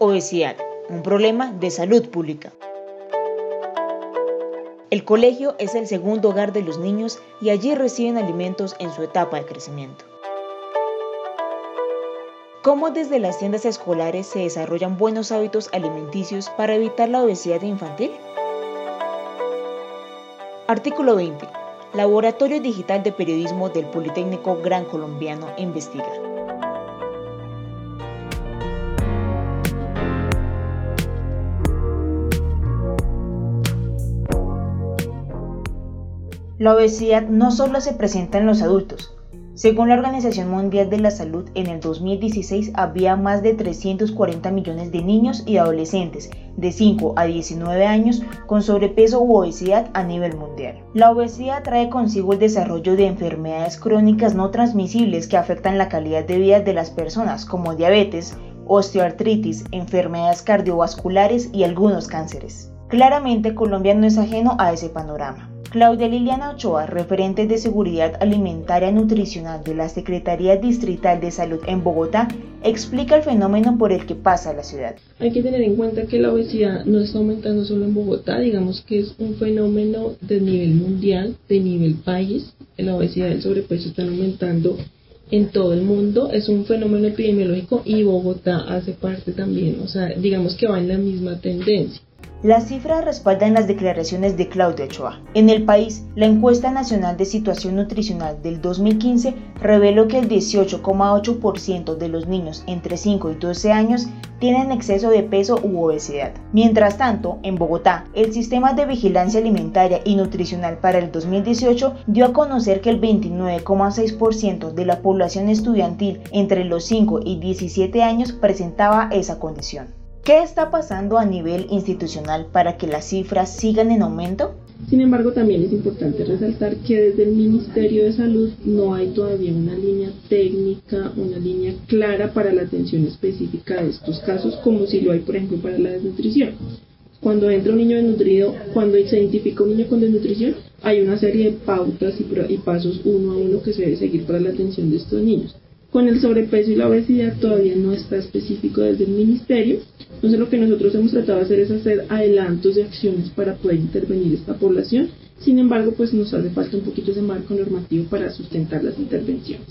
Obesidad, un problema de salud pública. El colegio es el segundo hogar de los niños y allí reciben alimentos en su etapa de crecimiento. ¿Cómo desde las tiendas escolares se desarrollan buenos hábitos alimenticios para evitar la obesidad infantil? Artículo 20. Laboratorio Digital de Periodismo del Politécnico Gran Colombiano investiga. La obesidad no solo se presenta en los adultos. Según la Organización Mundial de la Salud, en el 2016 había más de 340 millones de niños y adolescentes de 5 a 19 años con sobrepeso u obesidad a nivel mundial. La obesidad trae consigo el desarrollo de enfermedades crónicas no transmisibles que afectan la calidad de vida de las personas, como diabetes, osteoartritis, enfermedades cardiovasculares y algunos cánceres. Claramente Colombia no es ajeno a ese panorama. Claudia Liliana Ochoa, referente de Seguridad Alimentaria Nutricional de la Secretaría Distrital de Salud en Bogotá, explica el fenómeno por el que pasa la ciudad. Hay que tener en cuenta que la obesidad no está aumentando solo en Bogotá, digamos que es un fenómeno de nivel mundial, de nivel país. La obesidad y el sobrepeso están aumentando en todo el mundo, es un fenómeno epidemiológico y Bogotá hace parte también, o sea, digamos que va en la misma tendencia. Las cifras respaldan las declaraciones de Claudia Ochoa. En el país, la encuesta nacional de situación nutricional del 2015 reveló que el 18,8% de los niños entre 5 y 12 años tienen exceso de peso u obesidad. Mientras tanto, en Bogotá, el Sistema de Vigilancia Alimentaria y Nutricional para el 2018 dio a conocer que el 29,6% de la población estudiantil entre los 5 y 17 años presentaba esa condición. ¿Qué está pasando a nivel institucional para que las cifras sigan en aumento? Sin embargo, también es importante resaltar que desde el Ministerio de Salud no hay todavía una línea técnica, una línea clara para la atención específica de estos casos, como si lo hay, por ejemplo, para la desnutrición. Cuando entra un niño desnutrido, cuando se identifica un niño con desnutrición, hay una serie de pautas y, pasos uno a uno que se debe seguir para la atención de estos niños. Con el sobrepeso y la obesidad todavía no está específico desde el ministerio, entonces lo que nosotros hemos tratado de hacer es hacer adelantos de acciones para poder intervenir esta población. Sin embargo, pues nos hace falta un poquito ese marco normativo para sustentar las intervenciones.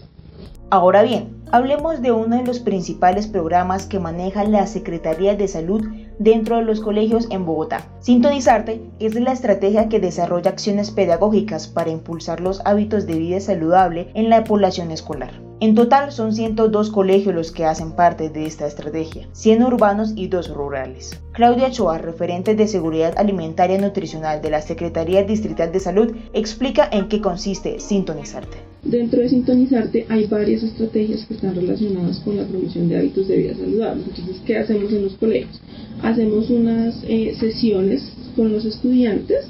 Ahora bien, hablemos de uno de los principales programas que maneja la Secretaría de Salud dentro de los colegios en Bogotá. Sintonizarte es la estrategia que desarrolla acciones pedagógicas para impulsar los hábitos de vida saludable en la población escolar. En total son 102 colegios los que hacen parte de esta estrategia, 100 urbanos y 2 rurales. Claudia Choa, referente de Seguridad Alimentaria y Nutricional de la Secretaría Distrital de Salud, explica en qué consiste Sintonizarte. Dentro de Sintonizarte hay varias estrategias que están relacionadas con la promoción de hábitos de vida saludables. Entonces, ¿qué hacemos en los colegios? Hacemos unas eh, sesiones con los estudiantes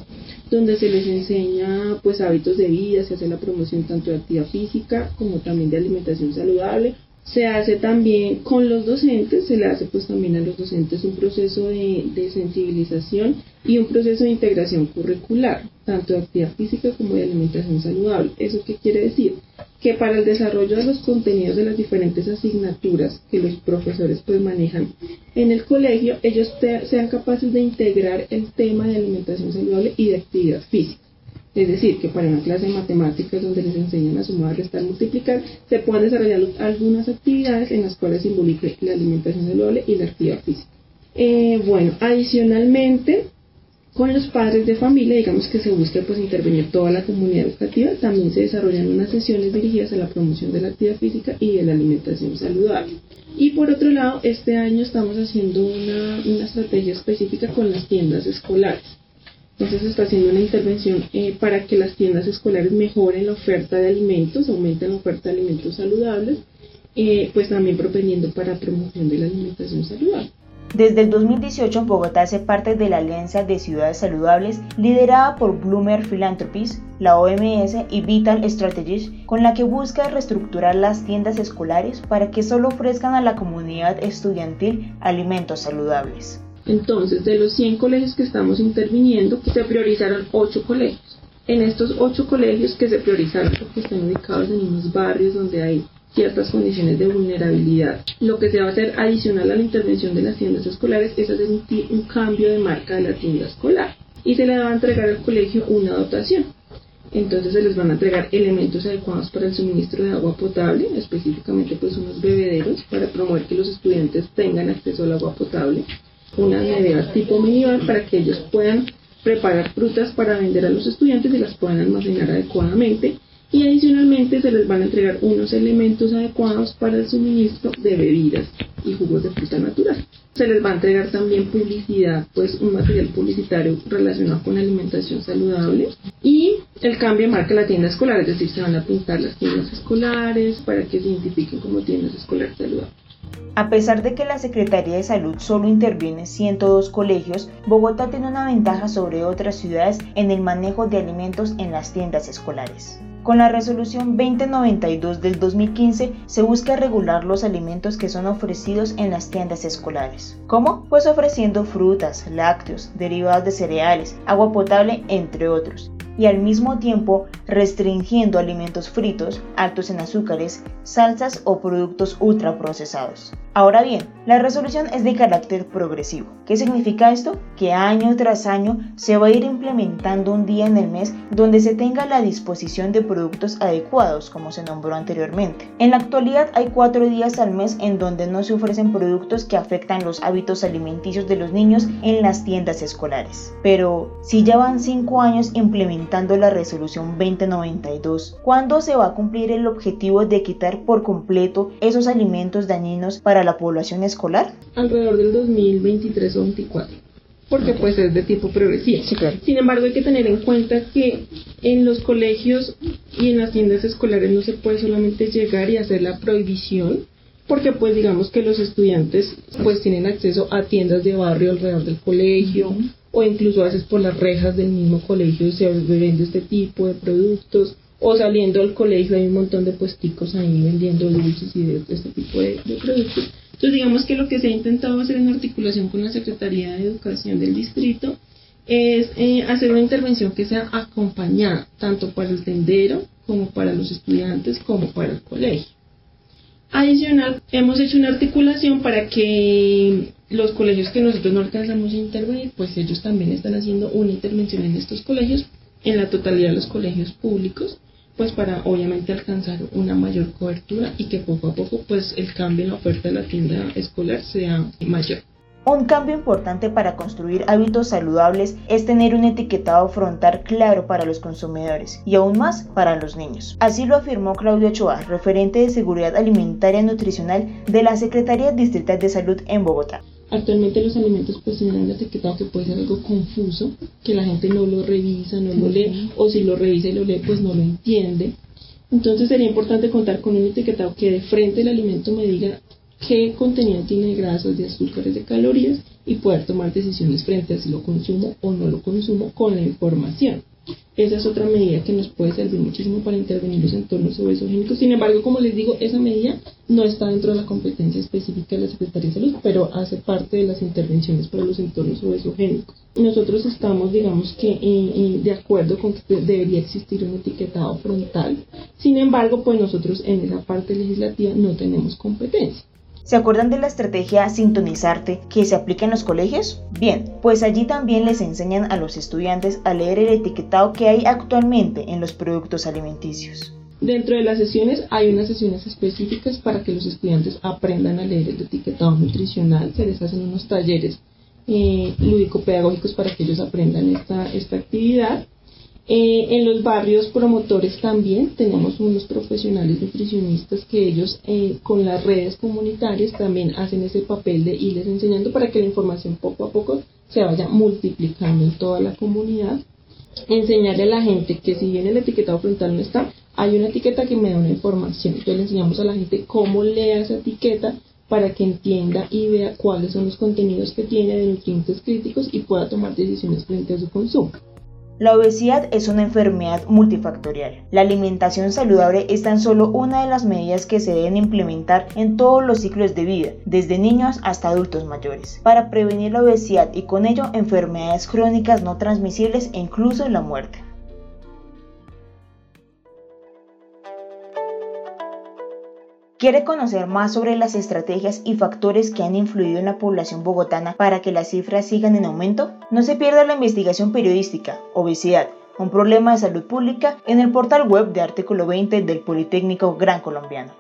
donde se les enseña pues hábitos de vida, se hace la promoción tanto de actividad física como también de alimentación saludable. Se hace también con los docentes, se le hace pues también a los docentes un proceso de, sensibilización y un proceso de integración curricular, tanto de actividad física como de alimentación saludable. ¿Eso qué quiere decir? que para el desarrollo de los contenidos de las diferentes asignaturas que los profesores pues manejan en el colegio, ellos sean capaces de integrar el tema de alimentación saludable y de actividad física. Es decir, que para una clase de matemáticas donde les enseñan a sumar, restar, multiplicar, se puedan desarrollar algunas actividades en las cuales se involucre la alimentación saludable y la actividad física. Eh, bueno, adicionalmente, con los padres de familia, digamos que se busca pues intervenir toda la comunidad educativa, también se desarrollan unas sesiones dirigidas a la promoción de la actividad física y de la alimentación saludable. Y por otro lado, este año estamos haciendo una, estrategia específica con las tiendas escolares. Entonces está haciendo una intervención eh, para que las tiendas escolares mejoren la oferta de alimentos, aumenten la oferta de alimentos saludables, eh, pues también propendiendo para promoción de la alimentación saludable. Desde el 2018 Bogotá hace parte de la Alianza de Ciudades Saludables liderada por Bloomer Philanthropies, la OMS y Vital Strategies, con la que busca reestructurar las tiendas escolares para que solo ofrezcan a la comunidad estudiantil alimentos saludables. Entonces, de los 100 colegios que estamos interviniendo, se priorizaron 8 colegios. En estos 8 colegios que se priorizaron porque están ubicados en unos barrios donde hay ciertas condiciones de vulnerabilidad. Lo que se va a hacer adicional a la intervención de las tiendas escolares es hacer un, cambio de marca de la tienda escolar y se le va a entregar al colegio una dotación. Entonces se les van a entregar elementos adecuados para el suministro de agua potable, específicamente pues unos bebederos para promover que los estudiantes tengan acceso al agua potable, unas neveras tipo minibar para que ellos puedan preparar frutas para vender a los estudiantes y las puedan almacenar adecuadamente y adicionalmente se les van a entregar unos elementos adecuados para el suministro de bebidas y jugos de fruta natural. Se les va a entregar también publicidad, pues un material publicitario relacionado con alimentación saludable y el cambio marca la tienda escolar, es decir, se van a pintar las tiendas escolares para que se identifiquen como tiendas escolares saludables. A pesar de que la Secretaría de Salud solo interviene en 102 colegios, Bogotá tiene una ventaja sobre otras ciudades en el manejo de alimentos en las tiendas escolares. Con la resolución 2092 del 2015 se busca regular los alimentos que son ofrecidos en las tiendas escolares. ¿Cómo? Pues ofreciendo frutas, lácteos, derivados de cereales, agua potable, entre otros y al mismo tiempo restringiendo alimentos fritos, altos en azúcares, salsas o productos ultraprocesados. Ahora bien, la resolución es de carácter progresivo. ¿Qué significa esto? Que año tras año se va a ir implementando un día en el mes donde se tenga la disposición de productos adecuados, como se nombró anteriormente. En la actualidad hay cuatro días al mes en donde no se ofrecen productos que afectan los hábitos alimenticios de los niños en las tiendas escolares. Pero si ya van cinco años implementando la resolución 2092, ¿cuándo se va a cumplir el objetivo de quitar por completo esos alimentos dañinos para la población escolar? Alrededor del 2023 o 2024 porque pues es de tipo progresivo. Sin embargo, hay que tener en cuenta que en los colegios y en las tiendas escolares no se puede solamente llegar y hacer la prohibición, porque pues digamos que los estudiantes pues tienen acceso a tiendas de barrio alrededor del colegio, o incluso a veces por las rejas del mismo colegio se vende este tipo de productos o saliendo al colegio hay un montón de puesticos ahí vendiendo dulces y de, este tipo de, productos. Entonces digamos que lo que se ha intentado hacer en articulación con la Secretaría de Educación del distrito es eh, hacer una intervención que sea acompañada tanto para el tendero como para los estudiantes como para el colegio. Adicional, hemos hecho una articulación para que los colegios que nosotros no alcanzamos a intervenir, pues ellos también están haciendo una intervención en estos colegios, en la totalidad de los colegios públicos, pues para obviamente alcanzar una mayor cobertura y que poco a poco pues el cambio en la oferta de la tienda escolar sea mayor. Un cambio importante para construir hábitos saludables es tener un etiquetado frontal claro para los consumidores y aún más para los niños. Así lo afirmó Claudio Ochoa, referente de Seguridad Alimentaria y Nutricional de la Secretaría Distrital de Salud en Bogotá. Actualmente los alimentos pues tienen un etiquetado que puede ser algo confuso, que la gente no lo revisa, no lo lee, o si lo revisa y lo lee pues no lo entiende. Entonces sería importante contar con un etiquetado que de frente el alimento me diga qué contenido tiene de grasas, de azúcares, de calorías y poder tomar decisiones frente a si lo consumo o no lo consumo con la información. Esa es otra medida que nos puede servir muchísimo para intervenir los entornos obesogénicos. Sin embargo, como les digo, esa medida no está dentro de la competencia específica de la Secretaría de Salud, pero hace parte de las intervenciones para los entornos obesogénicos. Nosotros estamos, digamos que, eh, de acuerdo con que debería existir un etiquetado frontal. Sin embargo, pues nosotros en esa parte legislativa no tenemos competencia. ¿Se acuerdan de la estrategia Sintonizarte que se aplica en los colegios? Bien, pues allí también les enseñan a los estudiantes a leer el etiquetado que hay actualmente en los productos alimenticios. Dentro de las sesiones hay unas sesiones específicas para que los estudiantes aprendan a leer el etiquetado nutricional. Se les hacen unos talleres eh, lúdico-pedagógicos para que ellos aprendan esta, esta actividad. Eh, en los barrios promotores también tenemos unos profesionales nutricionistas que ellos eh, con las redes comunitarias también hacen ese papel de irles enseñando para que la información poco a poco se vaya multiplicando en toda la comunidad. Enseñarle a la gente que si bien el etiquetado frontal no está, hay una etiqueta que me da una información. Entonces le enseñamos a la gente cómo lea esa etiqueta para que entienda y vea cuáles son los contenidos que tiene de nutrientes críticos y pueda tomar decisiones frente a su consumo. La obesidad es una enfermedad multifactorial. La alimentación saludable es tan solo una de las medidas que se deben implementar en todos los ciclos de vida, desde niños hasta adultos mayores, para prevenir la obesidad y con ello enfermedades crónicas no transmisibles e incluso la muerte. ¿Quiere conocer más sobre las estrategias y factores que han influido en la población bogotana para que las cifras sigan en aumento? No se pierda la investigación periodística Obesidad, un problema de salud pública en el portal web de artículo 20 del Politécnico Gran Colombiano.